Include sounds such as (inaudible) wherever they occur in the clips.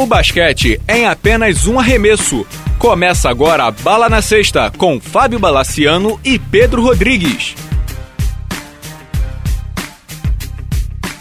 O basquete é em apenas um arremesso. Começa agora a Bala na Sexta com Fábio Balaciano e Pedro Rodrigues.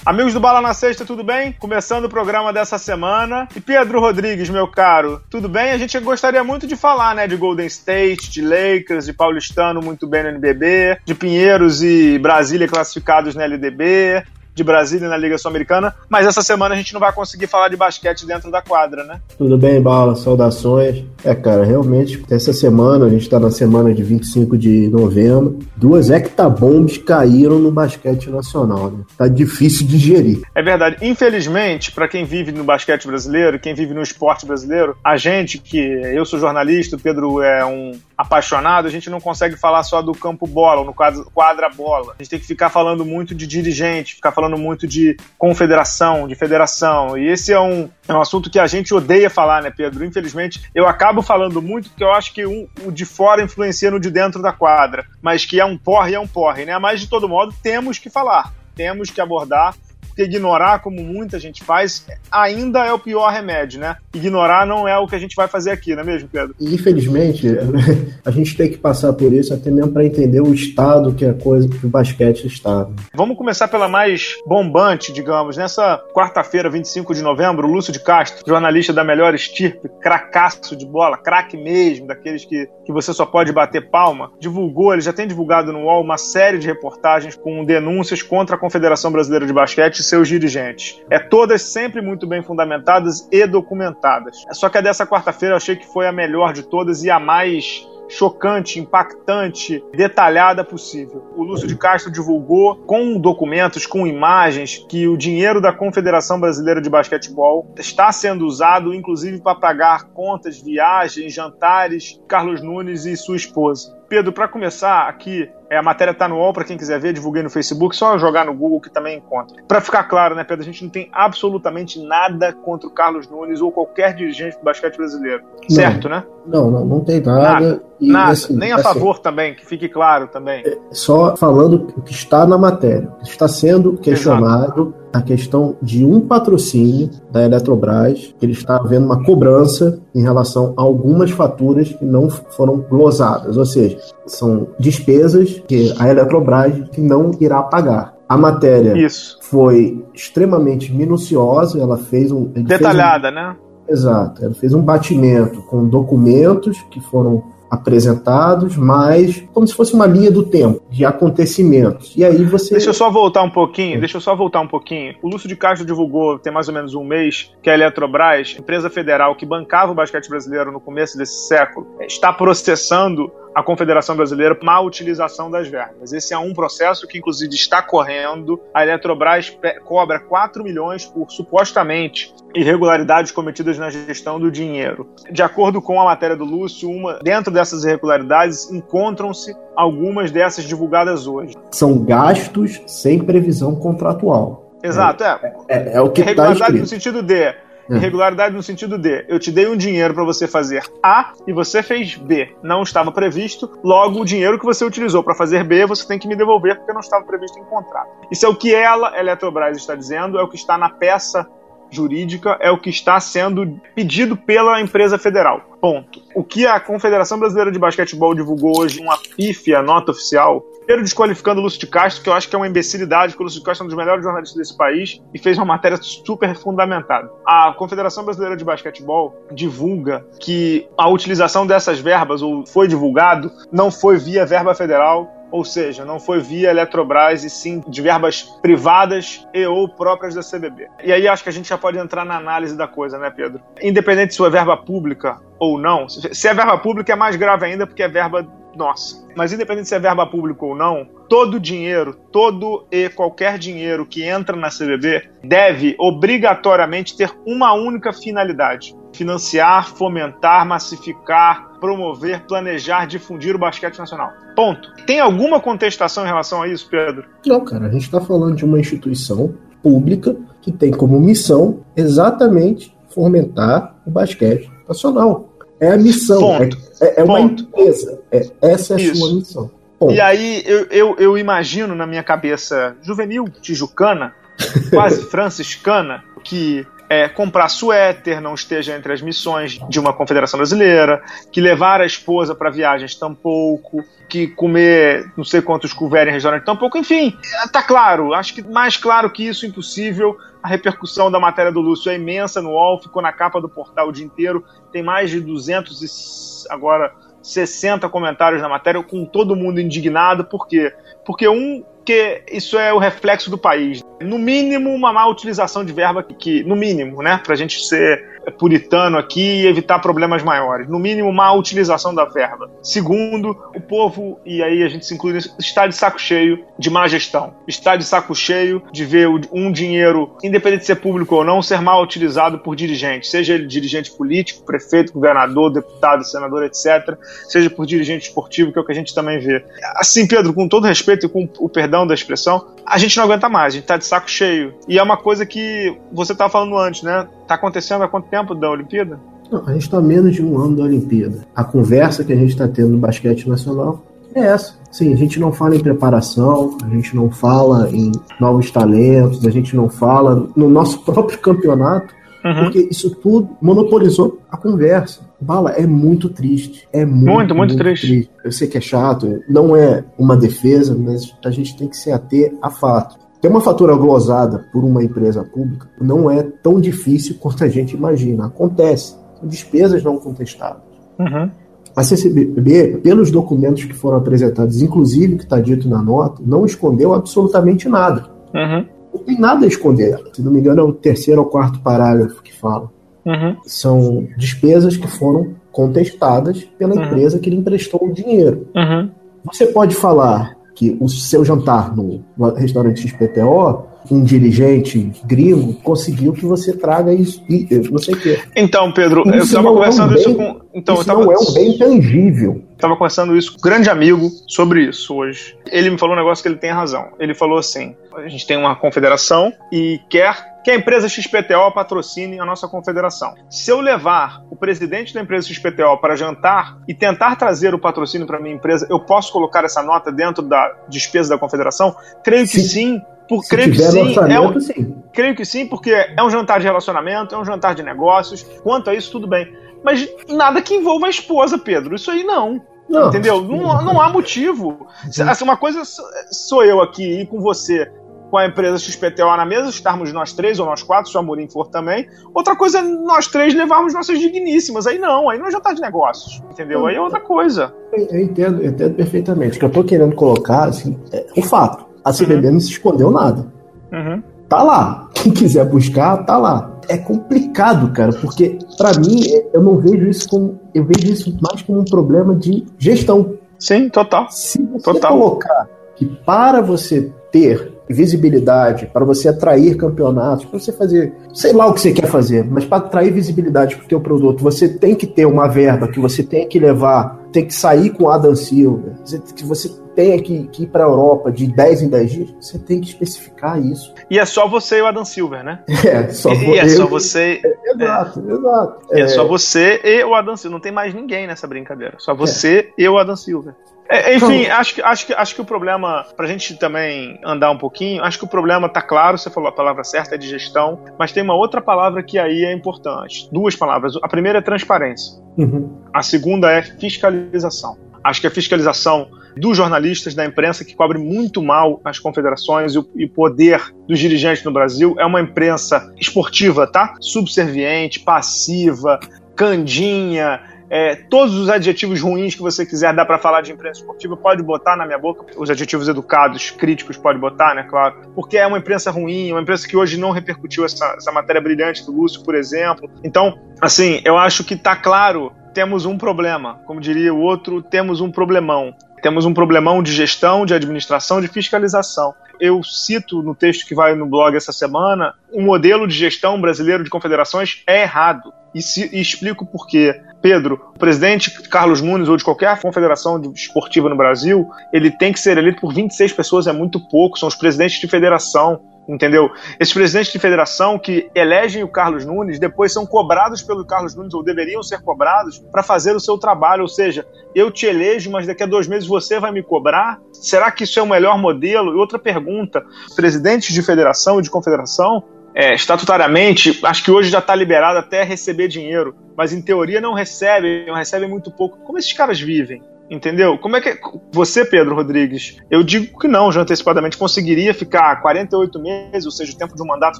Amigos do Bala na Sexta, tudo bem? Começando o programa dessa semana. E Pedro Rodrigues, meu caro, tudo bem? A gente gostaria muito de falar, né, de Golden State, de Lakers, de Paulistano muito bem no NBB, de Pinheiros e Brasília classificados na LDB, de Brasília na Liga Sul-Americana, mas essa semana a gente não vai conseguir falar de basquete dentro da quadra, né? Tudo bem, Bala? Saudações. É, cara, realmente, essa semana, a gente está na semana de 25 de novembro, duas hectabombs caíram no basquete nacional, né? Tá difícil de digerir. É verdade. Infelizmente, para quem vive no basquete brasileiro, quem vive no esporte brasileiro, a gente que eu sou jornalista, o Pedro é um apaixonado, a gente não consegue falar só do campo bola, no quadra bola. A gente tem que ficar falando muito de dirigente, ficar falando muito de confederação, de federação. E esse é um, é um assunto que a gente odeia falar, né, Pedro? Infelizmente, eu acabo falando muito porque eu acho que um, o de fora influencia no de dentro da quadra. Mas que é um porre, é um porre, né? Mas, de todo modo, temos que falar, temos que abordar porque ignorar, como muita gente faz, ainda é o pior remédio, né? Ignorar não é o que a gente vai fazer aqui, não é mesmo, Pedro? Infelizmente, (laughs) a gente tem que passar por isso até mesmo para entender o estado que a coisa que o basquete está. Vamos começar pela mais bombante, digamos. Nessa quarta-feira, 25 de novembro, o Lúcio de Castro, jornalista da melhor estirpe, cracaço de bola, craque mesmo, daqueles que, que você só pode bater palma, divulgou, ele já tem divulgado no UOL uma série de reportagens com denúncias contra a Confederação Brasileira de Basquete seus dirigentes. É todas sempre muito bem fundamentadas e documentadas. Só que a dessa quarta-feira eu achei que foi a melhor de todas e a mais chocante, impactante, detalhada possível. O Lúcio de Castro divulgou com documentos, com imagens, que o dinheiro da Confederação Brasileira de Basquetebol está sendo usado, inclusive, para pagar contas, viagens, jantares, Carlos Nunes e sua esposa. Pedro, para começar aqui, é, a matéria está no UOL, para quem quiser ver, divulguei no Facebook, só jogar no Google que também encontra. Para ficar claro, né, Pedro, a gente não tem absolutamente nada contra o Carlos Nunes ou qualquer dirigente do basquete brasileiro. Não, certo, né? Não, não, não tem nada. Nada, e, nada. Assim, nem a assim, favor também, que fique claro também. É, só falando o que está na matéria. Está sendo questionado Exato a questão de um patrocínio da Eletrobras, que ele está havendo uma cobrança em relação a algumas faturas que não foram glosadas, ou seja, são despesas que a Eletrobras não irá pagar. A matéria Isso. foi extremamente minuciosa, ela fez um. Detalhada, fez um, né? Exato, ela fez um batimento com documentos que foram apresentados, mas como se fosse uma linha do tempo de acontecimentos. E aí você. Deixa eu só voltar um pouquinho, é. deixa eu só voltar um pouquinho. O Lúcio de Castro divulgou, tem mais ou menos um mês, que a Eletrobras, empresa federal que bancava o basquete brasileiro no começo desse século, está processando a Confederação Brasileira má utilização das verbas. Esse é um processo que, inclusive, está correndo. A Eletrobras cobra 4 milhões por supostamente irregularidades cometidas na gestão do dinheiro. De acordo com a matéria do Lúcio, uma, dentro dessas irregularidades encontram-se algumas dessas divulgadas hoje. São gastos sem previsão contratual. Exato, é. É, é, é o que está Irregularidade no sentido de. Irregularidade no sentido de eu te dei um dinheiro para você fazer A e você fez B. Não estava previsto, logo o dinheiro que você utilizou para fazer B você tem que me devolver porque não estava previsto em contrato. Isso é o que ela, Eletrobras, está dizendo, é o que está na peça jurídica é o que está sendo pedido pela empresa federal. Ponto. O que a Confederação Brasileira de Basquetebol divulgou hoje, uma pífia nota oficial, primeiro desqualificando o Lúcio de Castro, que eu acho que é uma imbecilidade, porque o Lúcio de Castro é um dos melhores jornalistas desse país e fez uma matéria super fundamentada. A Confederação Brasileira de Basquetebol divulga que a utilização dessas verbas, ou foi divulgado, não foi via verba federal, ou seja, não foi via Eletrobras e sim de verbas privadas e ou próprias da CBB. E aí acho que a gente já pode entrar na análise da coisa, né, Pedro? Independente se é verba pública ou não, se é verba pública é mais grave ainda porque é verba nossa. Mas independente se é verba pública ou não, todo dinheiro, todo e qualquer dinheiro que entra na CBB deve obrigatoriamente ter uma única finalidade: financiar, fomentar, massificar, promover, planejar, difundir o basquete nacional. Ponto. Tem alguma contestação em relação a isso, Pedro? Não, cara. A gente está falando de uma instituição pública que tem como missão exatamente fomentar o basquete nacional. É a missão. É, é, é uma empresa. É, essa é a Isso. sua missão. Ponto. E aí eu, eu, eu imagino na minha cabeça juvenil, tijucana, (laughs) quase franciscana, que é, comprar suéter não esteja entre as missões de uma confederação brasileira, que levar a esposa para viagens tampouco, que comer não sei quantos couverts em restaurante tampouco, enfim, tá claro, acho que mais claro que isso impossível. A repercussão da matéria do Lúcio é imensa no UOL, ficou na capa do portal o dia inteiro, tem mais de 200 e agora 60 comentários na matéria com todo mundo indignado, por quê? Porque um porque isso é o reflexo do país. No mínimo, uma má utilização de verba que, no mínimo, né, para a gente ser puritano aqui e evitar problemas maiores. No mínimo, má utilização da verba. Segundo, o povo, e aí a gente se inclui nisso, está de saco cheio de má gestão. Está de saco cheio de ver um dinheiro, independente de ser público ou não, ser mal utilizado por dirigentes, seja ele dirigente político, prefeito, governador, deputado, senador, etc., seja por dirigente esportivo, que é o que a gente também vê. Assim, Pedro, com todo respeito e com o perdão da expressão, a gente não aguenta mais, a gente está de saco cheio. E é uma coisa que você estava falando antes, né? Está acontecendo há quanto tempo da Olimpíada? Não, a gente está menos de um ano da Olimpíada. A conversa que a gente está tendo no basquete nacional é essa. Sim, a gente não fala em preparação, a gente não fala em novos talentos, a gente não fala no nosso (laughs) próprio campeonato, uhum. porque isso tudo monopolizou a conversa. Bala, é muito triste. É muito, muito, muito, muito triste. triste. Eu sei que é chato, não é uma defesa, mas a gente tem que se ater a fato. Ter uma fatura glosada por uma empresa pública não é tão difícil quanto a gente imagina. Acontece. São despesas não contestadas. Uhum. A CCBB, pelos documentos que foram apresentados, inclusive que está dito na nota, não escondeu absolutamente nada. Uhum. Não tem nada a esconder. Se não me engano, é o terceiro ou quarto parágrafo que fala. Uhum. São despesas que foram contestadas pela uhum. empresa que lhe emprestou o dinheiro. Uhum. Você pode falar que o seu jantar no restaurante XPTO, um dirigente gringo conseguiu que você traga isso, e não sei o quê. Então, Pedro, isso eu estava conversando é um bem, isso com. Então, isso tava, não é um bem tangível. Estava conversando isso com um grande amigo sobre isso hoje. Ele me falou um negócio que ele tem razão. Ele falou assim: a gente tem uma confederação e quer que a empresa XPTO patrocine a nossa confederação. Se eu levar o presidente da empresa XPTO para jantar e tentar trazer o patrocínio para minha empresa, eu posso colocar essa nota dentro da despesa da confederação? Creio que sim. Por, creio que sim, é um, sim. Creio que sim, porque é um jantar de relacionamento, é um jantar de negócios. Quanto a isso, tudo bem. Mas nada que envolva a esposa, Pedro. Isso aí não. Não. Entendeu? Não, não há motivo. Assim, uma coisa sou eu aqui e com você com a empresa XPTO na mesa, estarmos nós três ou nós quatro, se o Amorim for também. Outra coisa é nós três levarmos nossas digníssimas. Aí não, aí não é jantar de negócios. Entendeu? Aí é outra coisa. Eu entendo, eu entendo perfeitamente. O que eu tô querendo colocar, assim, é o fato. A CBB uhum. não se escondeu nada. Uhum. Tá lá. Quem quiser buscar, tá lá. É complicado, cara, porque para mim eu não vejo isso como. Eu vejo isso mais como um problema de gestão. Sim, total. Se você total. colocar que para você ter visibilidade, para você atrair campeonatos, para você fazer, sei lá o que você quer fazer, mas para atrair visibilidade para o teu produto, você tem que ter uma verba que você tem que levar, tem que sair com Adam Silver, que você tem que, que ir para a Europa de 10 em 10 dias, você tem que especificar isso. E é só você e o Adam Silver, né? (laughs) É, só, e, é só você. É, exato, é. exato. E é, é só você e o Adam Silver, não tem mais ninguém nessa brincadeira, só você é. e o Adam Silver. É, enfim, acho que, acho, que, acho que o problema, pra gente também andar um pouquinho, acho que o problema tá claro, você falou a palavra certa, é de gestão, mas tem uma outra palavra que aí é importante. Duas palavras. A primeira é transparência. Uhum. A segunda é fiscalização. Acho que a fiscalização dos jornalistas, da imprensa, que cobre muito mal as confederações e o, poder dos dirigentes no Brasil, é uma imprensa esportiva, tá? Subserviente, passiva, candinha, é, todos os adjetivos ruins que você quiser dar para falar de imprensa esportiva, pode botar na minha boca. Os adjetivos educados, críticos, pode botar, né? Claro. Porque é uma imprensa ruim, uma imprensa que hoje não repercutiu essa, essa matéria brilhante do Lúcio, por exemplo. Então, assim, eu acho que tá claro. Temos um problema. Como diria o outro, temos um problemão. Temos um problemão de gestão, de administração, de fiscalização. Eu cito no texto que vai no blog essa semana, o modelo de gestão brasileiro de confederações é errado. E, se, e explico por quê. Pedro, o presidente Carlos Nunes ou de qualquer confederação esportiva no Brasil, ele tem que ser eleito por 26 pessoas, é muito pouco, são os presidentes de federação entendeu? Esses presidentes de federação que elegem o Carlos Nunes depois são cobrados pelo Carlos Nunes ou deveriam ser cobrados para fazer o seu trabalho, ou seja, eu te elejo, mas daqui a dois meses você vai me cobrar? Será que isso é o melhor modelo? E outra pergunta: presidentes de federação e de confederação é, estatutariamente, acho que hoje já está liberado até receber dinheiro, mas em teoria não recebem, não recebem muito pouco. Como esses caras vivem? Entendeu? Como é que você, Pedro Rodrigues, eu digo que não, já antecipadamente, conseguiria ficar 48 meses, ou seja, o tempo de um mandato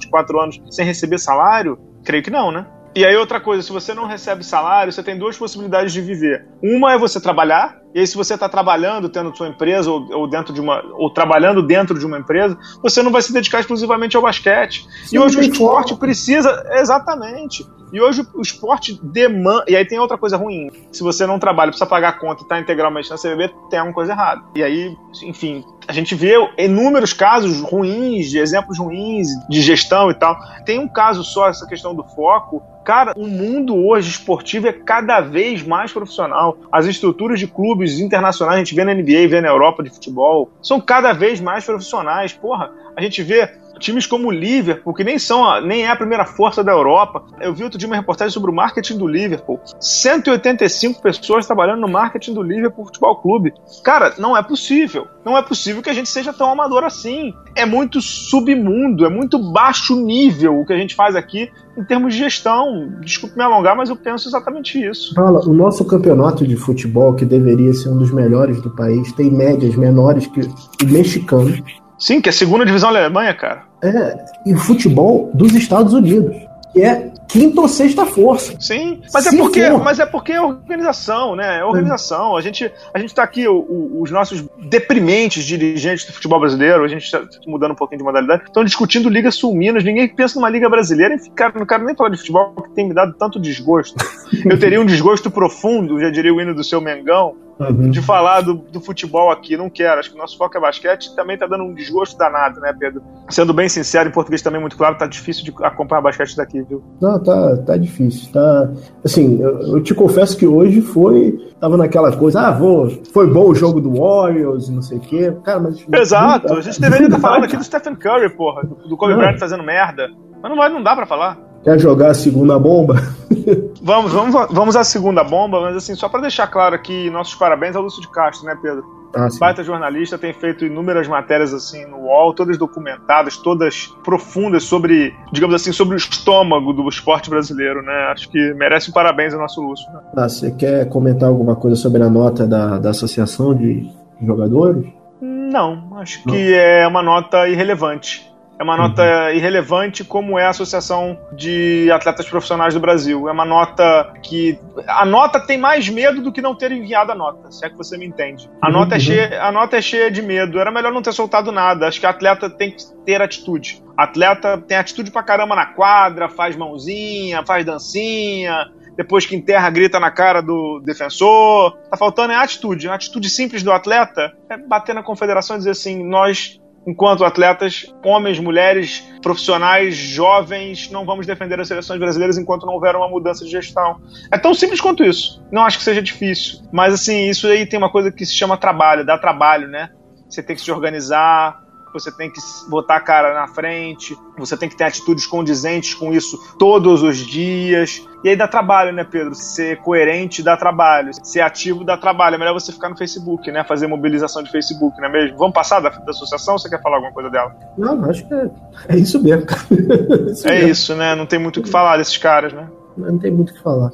de 4 anos, sem receber salário? Creio que não, né? E aí, outra coisa, se você não recebe salário, você tem duas possibilidades de viver. Uma é você trabalhar, e aí, se você está trabalhando tendo sua empresa ou, ou, dentro de uma ou trabalhando dentro de uma empresa, você não vai se dedicar exclusivamente ao basquete. Sim, e hoje o esporte precisa exatamente. E hoje o esporte demanda. E aí tem outra coisa ruim. Se você não trabalha, precisa pagar a conta e está integralmente na CBB, tem alguma coisa errada. E aí, enfim, a gente vê inúmeros casos ruins, de exemplos ruins de gestão e tal. Tem um caso só, essa questão do foco. Cara, o mundo hoje esportivo é cada vez mais profissional. As estruturas de clubes internacionais, a gente vê na NBA, vê na Europa de futebol, são cada vez mais profissionais. Porra, a gente vê times como o Liverpool, que nem são nem é a primeira força da Europa. Eu vi outro dia uma reportagem sobre o marketing do Liverpool. 185 pessoas trabalhando no marketing do Liverpool Futebol Clube. Cara, não é possível. Não é possível que a gente seja tão amador assim. É muito submundo, é muito baixo nível o que a gente faz aqui em termos de gestão. Desculpe me alongar, mas eu penso exatamente isso. Fala, o nosso campeonato de futebol, que deveria ser um dos melhores do país, tem médias menores que o mexicano. Sim, que é a segunda divisão da Alemanha, cara. É, futebol dos Estados Unidos, que é quinta ou sexta força. Sim, mas é porque, mas é porque é organização, né? É organização. A gente, a gente tá aqui, o, o, os nossos deprimentes dirigentes do futebol brasileiro, a gente está mudando um pouquinho de modalidade, estão discutindo Liga Sul Minas. Ninguém pensa numa Liga Brasileira e cara, não quero nem falar de futebol, porque tem me dado tanto desgosto. Eu teria um desgosto profundo, já diria o hino do seu Mengão, uhum. de falar do, do, futebol aqui. Não quero. Acho que o nosso foco é basquete. Também tá dando um desgosto danado, né, Pedro? Sendo bem sincero, em português também muito claro, tá difícil de acompanhar basquete daqui, viu? Não, tá, tá difícil. Tá... Assim, eu, eu te confesso que hoje foi. Tava naquela coisa, ah, vou, foi bom o jogo do Warriors e não sei o quê. Cara, mas. Exato, a gente deveria estar tá falando aqui do Stephen Curry, porra, do, do Kobe Bryant fazendo merda. Mas não, vai, não dá pra falar. Quer jogar a segunda bomba? (laughs) vamos, vamos, vamos à segunda bomba, mas assim, só para deixar claro aqui, nossos parabéns ao Lúcio de Castro, né, Pedro? Ah, Baita jornalista, tem feito inúmeras matérias assim no UOL, todas documentadas, todas profundas sobre, digamos assim, sobre o estômago do esporte brasileiro, né? Acho que merece um parabéns ao nosso Lúcio. Né? Ah, você quer comentar alguma coisa sobre a nota da, da Associação de Jogadores? Não, acho Não. que é uma nota irrelevante. É uma nota uhum. irrelevante, como é a Associação de Atletas Profissionais do Brasil. É uma nota que. A nota tem mais medo do que não ter enviado a nota, se é que você me entende. A, uhum. nota, é cheia, a nota é cheia de medo. Era melhor não ter soltado nada. Acho que atleta tem que ter atitude. Atleta tem atitude pra caramba na quadra, faz mãozinha, faz dancinha, depois que enterra, grita na cara do defensor. Tá faltando é atitude. A atitude simples do atleta é bater na confederação e dizer assim: nós enquanto atletas, homens, mulheres, profissionais, jovens, não vamos defender as seleções brasileiras enquanto não houver uma mudança de gestão. É tão simples quanto isso. Não acho que seja difícil. Mas, assim, isso aí tem uma coisa que se chama trabalho, dá trabalho, né? Você tem que se organizar, você tem que botar a cara na frente, você tem que ter atitudes condizentes com isso todos os dias. E aí dá trabalho, né, Pedro? Ser coerente dá trabalho, ser ativo dá trabalho. É melhor você ficar no Facebook, né? Fazer mobilização de Facebook, não é mesmo? Vamos passar da, da associação ou você quer falar alguma coisa dela? Não, acho que é, é isso mesmo. (laughs) isso é mesmo. isso, né? Não tem muito o que falar desses caras, né? Não tem muito o que falar.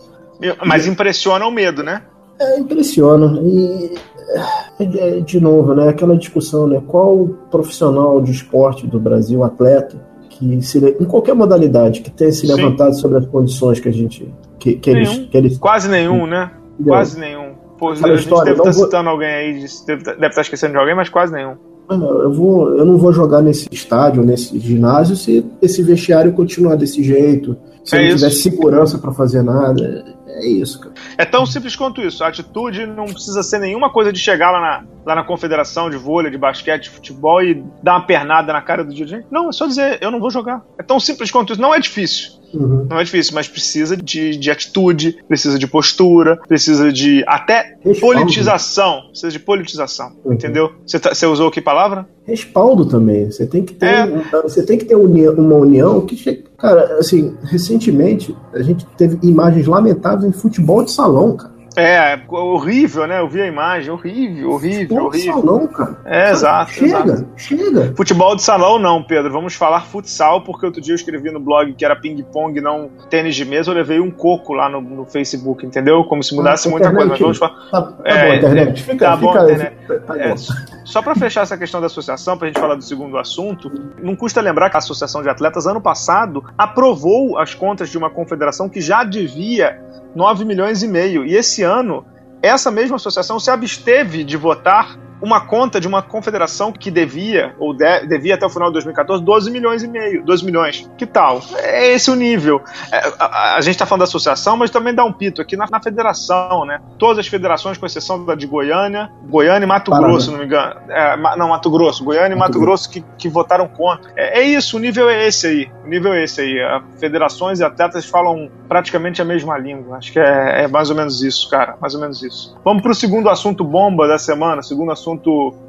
Mas impressiona o medo, né? É, impressiona. E é, é, de novo, né, aquela discussão, né, qual profissional de esporte do Brasil, atleta, que se, em qualquer modalidade que tenha se Sim. levantado sobre as condições que a gente que, que eles, que eles quase nenhum, né? Quase nenhum. Pô, a gente história, deve estar tá vou... citando alguém aí, deve, deve estar tá esquecendo de alguém, mas quase nenhum. Eu, vou, eu não vou jogar nesse estádio, nesse ginásio, se esse vestiário continuar desse jeito, se é não tiver segurança para fazer nada. É isso, cara. É tão simples quanto isso. A atitude não precisa ser nenhuma coisa de chegar lá na, lá na confederação de vôlei, de basquete, de futebol e dar uma pernada na cara do dirigente. Não, é só dizer, eu não vou jogar. É tão simples quanto isso. Não é difícil. Uhum. Não é difícil, mas precisa de, de atitude, precisa de postura, precisa de até Respaldo. politização. Precisa de politização, uhum. entendeu? Você, tá, você usou que palavra? Respaldo também. Você tem que ter, é. você tem que ter uma união que, cara, assim, recentemente a gente teve imagens lamentáveis em futebol de salão, cara. É, horrível, né? Eu vi a imagem, horrível, horrível, Pô, horrível. salão, cara. É, exato. Chega, exato. chega. Futebol de salão não, Pedro. Vamos falar futsal, porque outro dia eu escrevi no blog que era ping-pong, não tênis de mesa. Eu levei um coco lá no, no Facebook, entendeu? Como se mudasse Ah, muita coisa. Mas internet. vamos falar. Tá, tá É, bom, internet. Fica, tá bom, fica, internet. tá É, bom. só para fechar essa questão da associação, para a gente falar do segundo assunto, não custa lembrar que a Associação de Atletas, ano passado, aprovou as contas de uma confederação que já devia 9 milhões e meio. E esse ano, essa mesma associação se absteve de votar uma conta de uma confederação que devia, ou de- devia até o final de 2014, 12 milhões e meio. 12 milhões. Que tal? É esse o nível. É, a, a- gente está falando da associação, mas também dá um pito aqui na, na federação, né? Todas as federações, com exceção da de Goiânia, Goiânia e Mato Paraná. Grosso, se não me engano. É, não, Mato Grosso. Goiânia e Mato Mato Grosso que, que votaram contra. É, é isso, o nível é esse aí. O nível é esse aí. A federações e atletas falam praticamente a mesma língua. Acho que é, é mais ou menos isso, cara. Mais ou menos isso. Vamos pro segundo assunto bomba da semana, segundo assunto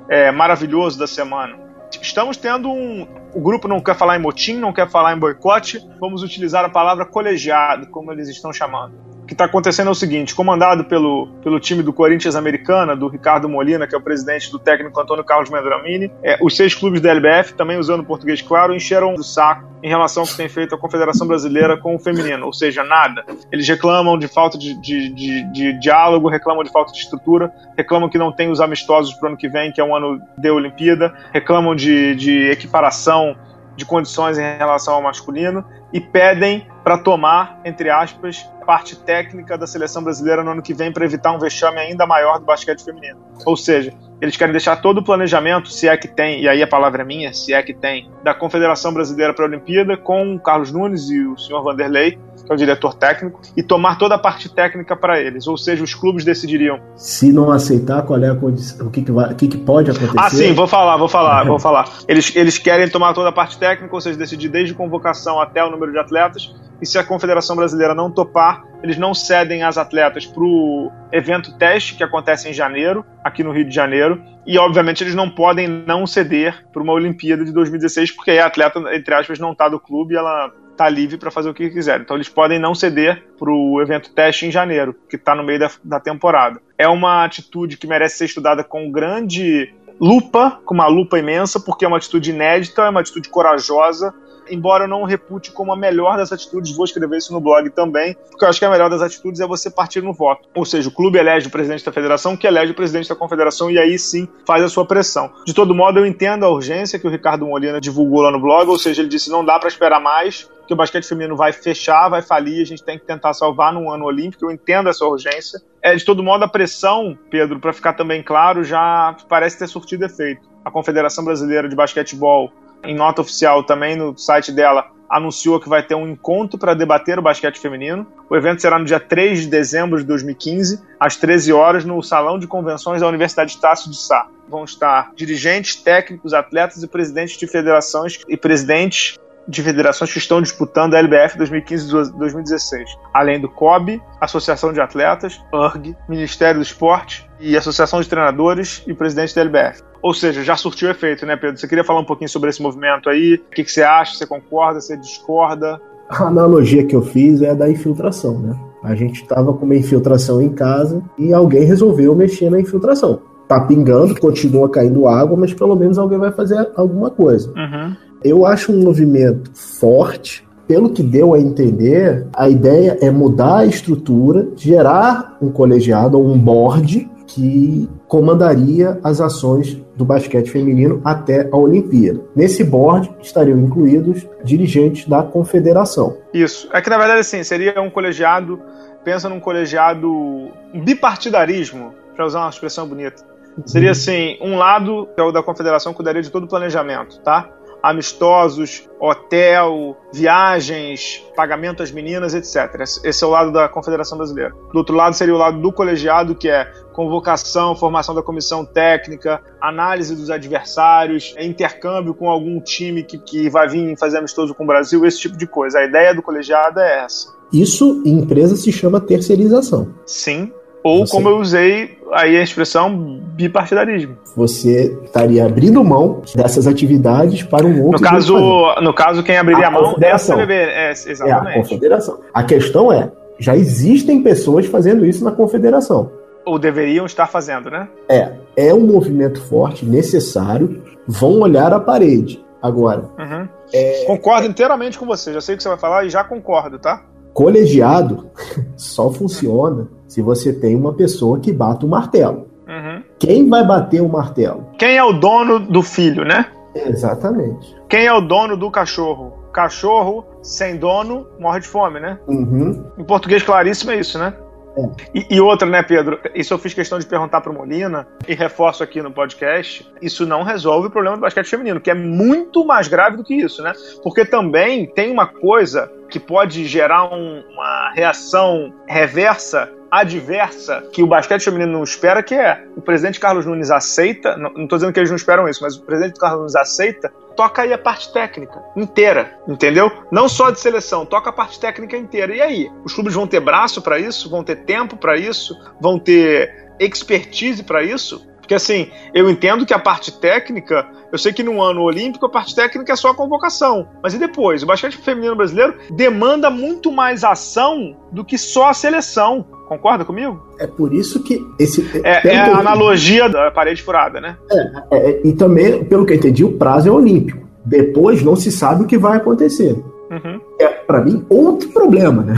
é, maravilhoso da semana. Estamos tendo um. O grupo não quer falar em motim, não quer falar em boicote. Vamos utilizar a palavra colegiado, como eles estão chamando. O que está acontecendo é o seguinte: comandado pelo, pelo time do Corinthians Americana, do Ricardo Molina, que é o presidente do técnico Antônio Carlos Mendramini, é, os seis clubes da LBF, também usando português claro, encheram o saco em relação ao que tem feito a Confederação Brasileira com o feminino, ou seja, nada. Eles reclamam de falta de, de, de, de diálogo, reclamam de falta de estrutura, reclamam que não tem os amistosos para o ano que vem, que é um ano de Olimpíada, reclamam de, de equiparação de condições em relação ao masculino e pedem para tomar, entre aspas, parte técnica da seleção brasileira no ano que vem para evitar um vexame ainda maior do basquete feminino. Ou seja, eles querem deixar todo o planejamento, se é que tem, e aí a palavra é minha, se é que tem, da Confederação Brasileira para a Olimpíada com o Carlos Nunes e o senhor Vanderlei, que é o diretor técnico, e tomar toda a parte técnica para eles. Ou seja, os clubes decidiriam Se não aceitar, qual é a condição? O que, que, vai, o que, que pode acontecer? Ah, sim, vou falar, vou falar, (laughs) vou falar. Eles, eles querem tomar toda a parte técnica, ou seja, decidir desde convocação até o número de atletas. E se a Confederação Brasileira não topar, eles não cedem as atletas para o evento teste que acontece em janeiro, aqui no Rio de Janeiro. E, obviamente, eles não podem não ceder para uma Olimpíada de 2016, porque a atleta, entre aspas, não está do clube e ela está livre para fazer o que quiser. Então, eles podem não ceder para o evento teste em janeiro, que está no meio da, da temporada. É uma atitude que merece ser estudada com grande lupa, com uma lupa imensa, porque é uma atitude inédita, é uma atitude corajosa. Embora eu não repute como a melhor das atitudes, vou escrever isso no blog também, porque eu acho que a melhor das atitudes é você partir no voto. Ou seja, o clube elege o presidente da federação, que elege o presidente da confederação, e aí sim faz a sua pressão. De todo modo, eu entendo a urgência que o Ricardo Molina divulgou lá no blog, ou seja, ele disse não dá para esperar mais, que o basquete feminino vai fechar, vai falir, a gente tem que tentar salvar num ano olímpico, eu entendo essa urgência. É, de todo modo, a pressão, Pedro, para ficar também claro, já parece ter surtido efeito. A Confederação Brasileira de Basquetebol, em nota oficial também no site dela, anunciou que vai ter um encontro para debater o basquete feminino. O evento será no dia 3 de dezembro de 2015, às 13 horas, no Salão de Convenções da Universidade Estácio de Sá. Vão estar dirigentes, técnicos, atletas e presidentes de federações e presidentes de federações que estão disputando a LBF 2015-2016, além do COB, Associação de Atletas, URG, Ministério do Esporte e Associação de Treinadores e presidente da LBF. Ou seja, já surtiu efeito, né, Pedro? Você queria falar um pouquinho sobre esse movimento aí? O que, que você acha? Você concorda? Você discorda? A analogia que eu fiz é da infiltração, né? A gente estava com uma infiltração em casa e alguém resolveu mexer na infiltração. Tá pingando, continua caindo água, mas pelo menos alguém vai fazer alguma coisa. Uhum. Eu acho um movimento forte. Pelo que deu a entender, a ideia é mudar a estrutura, gerar um colegiado ou um board que comandaria as ações do basquete feminino até a Olimpíada. Nesse board estariam incluídos dirigentes da confederação. Isso. É que na verdade assim, seria um colegiado, pensa num colegiado um bipartidarismo, para usar uma expressão bonita. Seria assim, um lado, que é o da confederação, cuidaria de todo o planejamento, tá? Amistosos, hotel, viagens, pagamento às meninas, etc. Esse é o lado da Confederação Brasileira. Do outro lado seria o lado do colegiado, que é convocação, formação da comissão técnica, análise dos adversários, intercâmbio com algum time que, que vai vir fazer amistoso com o Brasil, esse tipo de coisa. A ideia do colegiado é essa. Isso em empresa se chama terceirização. Sim. Ou, Você- como eu usei aí a expressão, bipartidarismo. Você estaria abrindo mão dessas atividades para um outro. No caso, no caso, quem abriria A mão é a confederação. CBB. É, É a exatamente. confederação. A questão é, Já existem pessoas fazendo isso na confederação. Ou deveriam estar fazendo, né? É, é um movimento forte, necessário. Vão olhar a parede. Agora. Uhum. É... Concordo inteiramente com você. Já sei o que você vai falar e já concordo, tá? Colegiado (laughs) só funciona se você tem uma pessoa que bata o martelo. Uhum. Quem vai bater o martelo? Quem é o dono do filho, né? Exatamente. Quem é o dono do cachorro? Cachorro sem dono morre de fome, né? Uhum. Em português claríssimo é isso, né? É. E, e, outra, né, Pedro? Isso eu fiz questão de perguntar para Molina e reforço aqui no podcast. Isso não resolve o problema do basquete feminino, que é muito mais grave do que isso, né? Porque também tem uma coisa que pode gerar um, uma reação reversa adversa que o basquete feminino não espera, que é o presidente Carlos Nunes aceita, não estou dizendo que eles não esperam isso, mas o presidente Carlos Nunes aceita, toca aí a parte técnica inteira, entendeu? Não só de seleção, toca a parte técnica inteira. E aí? Os clubes vão ter braço para isso, vão ter tempo para isso, vão ter expertise para isso? Porque assim, eu entendo que a parte técnica, eu sei que no ano olímpico a parte técnica é só a convocação. Mas e depois? O basquete feminino brasileiro demanda muito mais ação do que só a seleção. Concorda comigo? É por isso que esse. É, é a analogia da parede furada, né? É, é, e também, pelo que eu entendi, o prazo é olímpico. Depois não se sabe o que vai acontecer. Uhum. É, para mim, outro problema, né?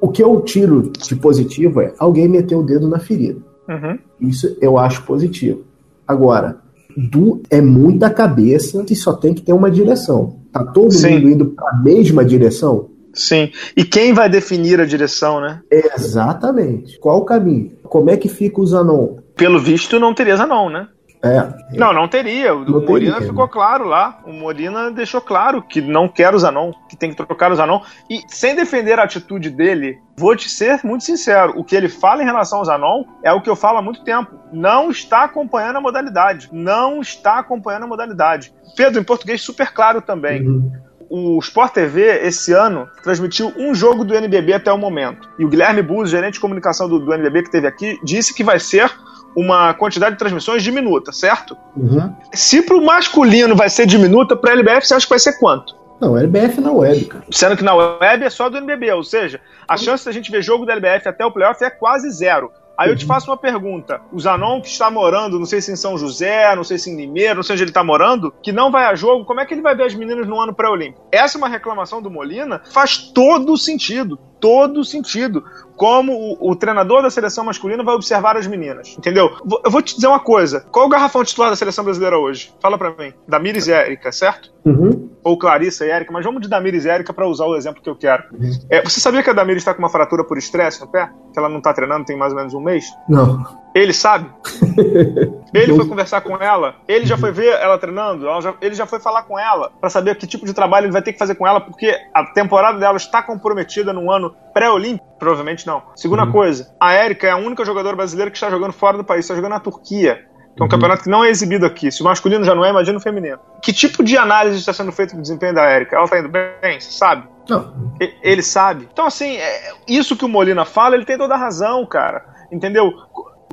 O que eu tiro de positivo é alguém meter o dedo na ferida. Uhum. Isso eu acho positivo. Agora, do, é muita cabeça e só tem que ter uma direção. Tá todo Sim. mundo indo para a mesma direção? Sim. E quem vai definir a direção, né? Exatamente. Qual o caminho? Como é que fica o Zanon? Pelo visto, não teria Zanon, né? É. Não, não teria. O, não Molina teria, ficou né? claro lá. O Molina deixou claro que não quer o Zanon, que tem que trocar o Zanon. E sem defender a atitude dele, vou te ser muito sincero: o que ele fala em relação ao Zanon é o que eu falo há muito tempo. Não está acompanhando a modalidade. Não está acompanhando a modalidade. Pedro, em português, super claro também. Uhum o Sport TV, esse ano, transmitiu um jogo do NBB até o momento. E o Guilherme Buzzi, gerente de comunicação do, do NBB que teve aqui, disse que vai ser uma quantidade de transmissões diminuta, certo? Uhum. Se pro masculino vai ser diminuta, pra LBF você acha que vai ser quanto? Não, LBF na web, cara. Sendo que na web é só do NBB, ou seja, a chance da gente ver jogo da LBF até o playoff é quase zero. Aí eu te uhum. faço uma pergunta. O Zanon que está morando, não sei se em São José, não sei se em Limeira, não sei onde ele está morando, que não vai a jogo, como é que ele vai ver as meninas no ano pré-olímpico? Essa é uma reclamação do Molina, faz todo sentido todo sentido. Como o, o, treinador da seleção masculina vai observar as meninas. Entendeu? Eu vou te dizer uma coisa. Qual é o garrafão titular da seleção brasileira hoje? Fala para mim. Damires e Érica, certo? Uhum. Ou Clarissa e Érica, mas vamos de Damires e Érica para usar o exemplo que eu quero. Uhum. É, você sabia que a Damires está com uma fratura por estresse no pé? Que ela não tá treinando tem mais ou menos um mês? Não. Ele sabe? (laughs) ele foi conversar com ela, ele já foi ver ela treinando, ela já, ele já foi falar com ela para saber que tipo de trabalho ele vai ter que fazer com ela, porque a temporada dela está comprometida num ano pré-olímpico. Provavelmente não. Segunda uhum. coisa, a Érica é a única jogadora brasileira que está jogando fora do país, está jogando na Turquia. Que é um uhum. campeonato que não é exibido aqui. Se o masculino já não é, imagina o feminino. Que tipo de análise está sendo feita do desempenho da Érica? Ela está indo bem, você sabe? Não. Ele sabe. Então, assim, é, isso que o Molina fala, ele tem toda a razão, cara. Entendeu?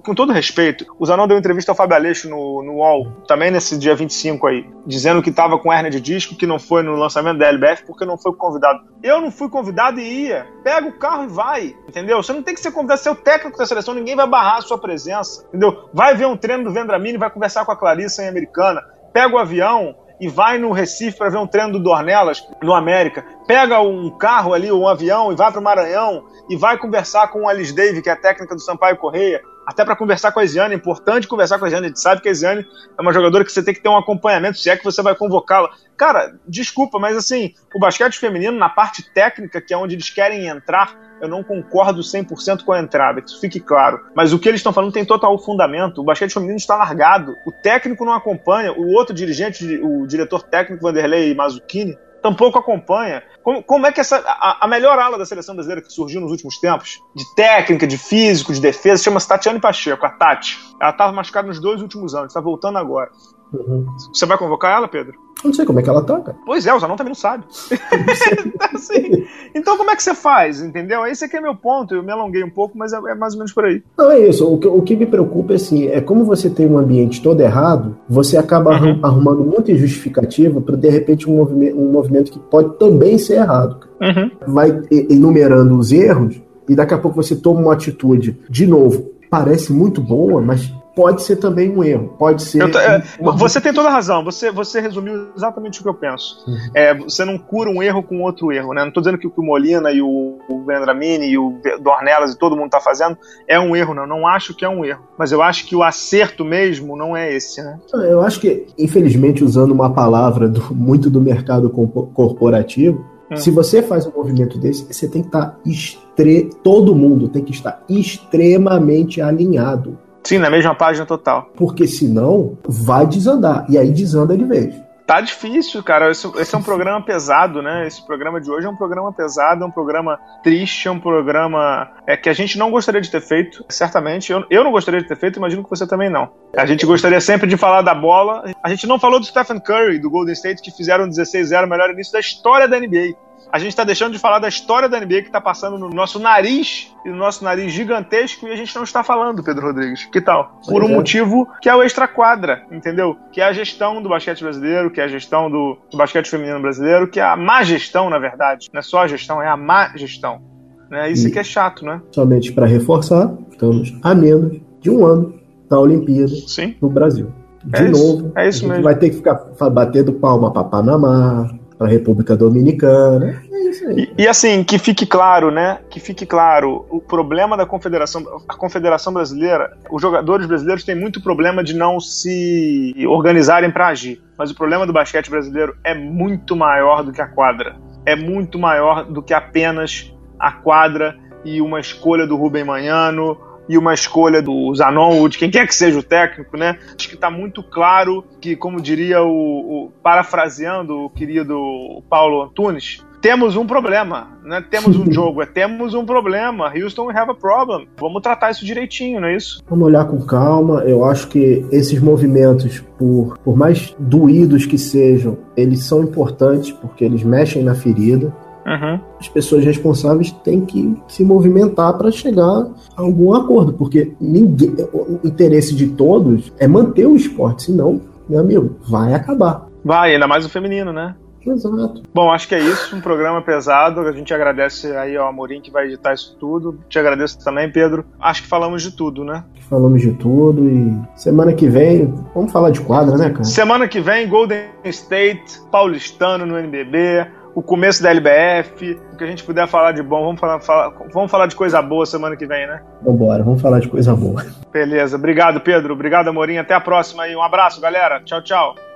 Com todo respeito, o Zanon deu entrevista ao Fábio Aleixo no, no UOL, também nesse dia 25 aí, dizendo que estava com hernia de disco, que não foi no lançamento da LBF porque não foi convidado. Eu não fui convidado e ia. Pega o carro e vai, entendeu? Você não tem que ser convidado, você é o técnico da seleção, ninguém vai barrar a sua presença, entendeu? Vai ver um treino do Vendramini, vai conversar com a Clarissa em Americana, pega o avião, e vai no Recife para ver um treino do Dornelas no América. Pega um carro ali, um avião e vai para o Maranhão e vai conversar com a Alice Dave, que é a técnica do Sampaio Correia, até para conversar com a Isiane. É importante conversar com a Isiane. A gente sabe que a Isiane é uma jogadora que você tem que ter um acompanhamento, se é que você vai convocá-la. Cara, desculpa, mas assim, o basquete feminino, na parte técnica, que é onde eles querem entrar, eu não concordo 100% com a entrada, que isso fique claro. Mas o que eles estão falando tem total fundamento. O basquete feminino está largado. O técnico não acompanha. O outro dirigente, o diretor técnico Vanderlei Mazzuccini, tampouco acompanha. Como, como é que essa a, a, melhor ala da seleção brasileira que surgiu nos últimos tempos, de técnica, de físico, de defesa, chama-se Tatiane Pacheco, a Tati. Ela estava machucada nos dois últimos anos, está voltando agora. Uhum. Você vai convocar ela, Pedro? Não sei como é que ela tá, cara. Pois é, o Zanon também não sabe. (laughs) assim, então como é que você faz, entendeu? Esse aqui é meu ponto, eu me alonguei um pouco, mas é, é mais ou menos por aí. Não, é isso. O que, o que, me preocupa é assim, é como você tem um ambiente todo errado, você acaba uhum. arrumando muita justificativa para de repente um movimento, um movimento que pode também ser errado. Uhum. Vai enumerando os erros, e daqui a pouco você toma uma atitude, de novo, parece muito boa, mas pode ser também um erro. Pode ser. É, você tem toda a razão. Você, você resumiu exatamente o que eu penso. Uhum. É, você não cura um erro com outro erro. Né? Não estou dizendo que o que o Molina e o, o Vendramini e o Dornelas e todo mundo está fazendo é um erro, não. Não acho que é um erro. Mas eu acho que o acerto mesmo não é esse. Né? Eu acho que, infelizmente, usando uma palavra do, muito do mercado corporativo, hum. se você faz um movimento desse, você tem que estar tá estre... todo mundo tem que estar extremamente alinhado. Sim, na mesma página total. Porque senão vai desandar. E aí desanda de vez. Tá difícil, cara. Esse, esse, é um programa pesado, né? Esse programa de hoje é um programa pesado, é um programa triste, é um programa é, que a gente não gostaria de ter feito, certamente. Eu, eu não gostaria de ter feito, imagino que você também não. A gente gostaria sempre de falar da bola. A gente não falou do Stephen Curry, do Golden State, que fizeram 16-0, o melhor início da história da NBA a gente está deixando de falar da história da NBA que está passando no nosso nariz e no nosso nariz gigantesco e a gente não está falando, Pedro Rodrigues. Que tal? Por um é. motivo que é o extra-quadra, entendeu? Que é a gestão do basquete brasileiro, que é a gestão do, do basquete feminino brasileiro, que é a má gestão, na verdade. Não é só a gestão, é a má gestão. Né? Isso e que é chato, né? Somente para reforçar, estamos a menos de um ano da Olimpíada Sim. no Brasil. De é novo, isso, é isso a gente mesmo. vai ter que ficar batendo palma para Panamá, a República Dominicana. É isso aí. E, e, assim, que fique claro, né? Que fique claro, o problema da Confederação, a Confederação Brasileira, os jogadores brasileiros têm muito problema de não se organizarem para agir. Mas o problema do basquete brasileiro é muito maior do que a quadra. É muito maior do que apenas a quadra e uma escolha do Rubem Manhano e uma escolha do Zanon ou de quem quer que seja o técnico, né? Acho que está muito claro que, como diria o, o parafraseando o querido Paulo Antunes, temos um problema, né? Temos um (laughs) jogo, é temos um problema. Houston, we have a problem. Vamos tratar isso direitinho, não é isso? Vamos olhar com calma. Eu acho que esses movimentos, por, por mais doídos que sejam, eles são importantes porque eles mexem na ferida. Uhum. As pessoas responsáveis têm que se movimentar para chegar a algum acordo, porque ninguém, o interesse de todos é manter o esporte, senão, meu amigo, vai acabar. Vai, ainda mais o feminino, né? Exato. Bom, acho que é isso. Um programa pesado. A gente agradece aí ao Amorim que vai editar isso tudo. Te agradeço também, Pedro. Acho que falamos de tudo, né? Falamos de tudo e semana que vem vamos falar de quadra, né, cara? Semana que vem, Golden State, paulistano no NBB o começo da LBF, o que a gente puder falar de bom. Vamos falar, falar, vamos falar de coisa boa semana que vem, né? Vambora, vamos falar de coisa boa. Beleza. Obrigado, Pedro. Obrigado, Amorim. Até a próxima aí. Um abraço, galera. Tchau, tchau.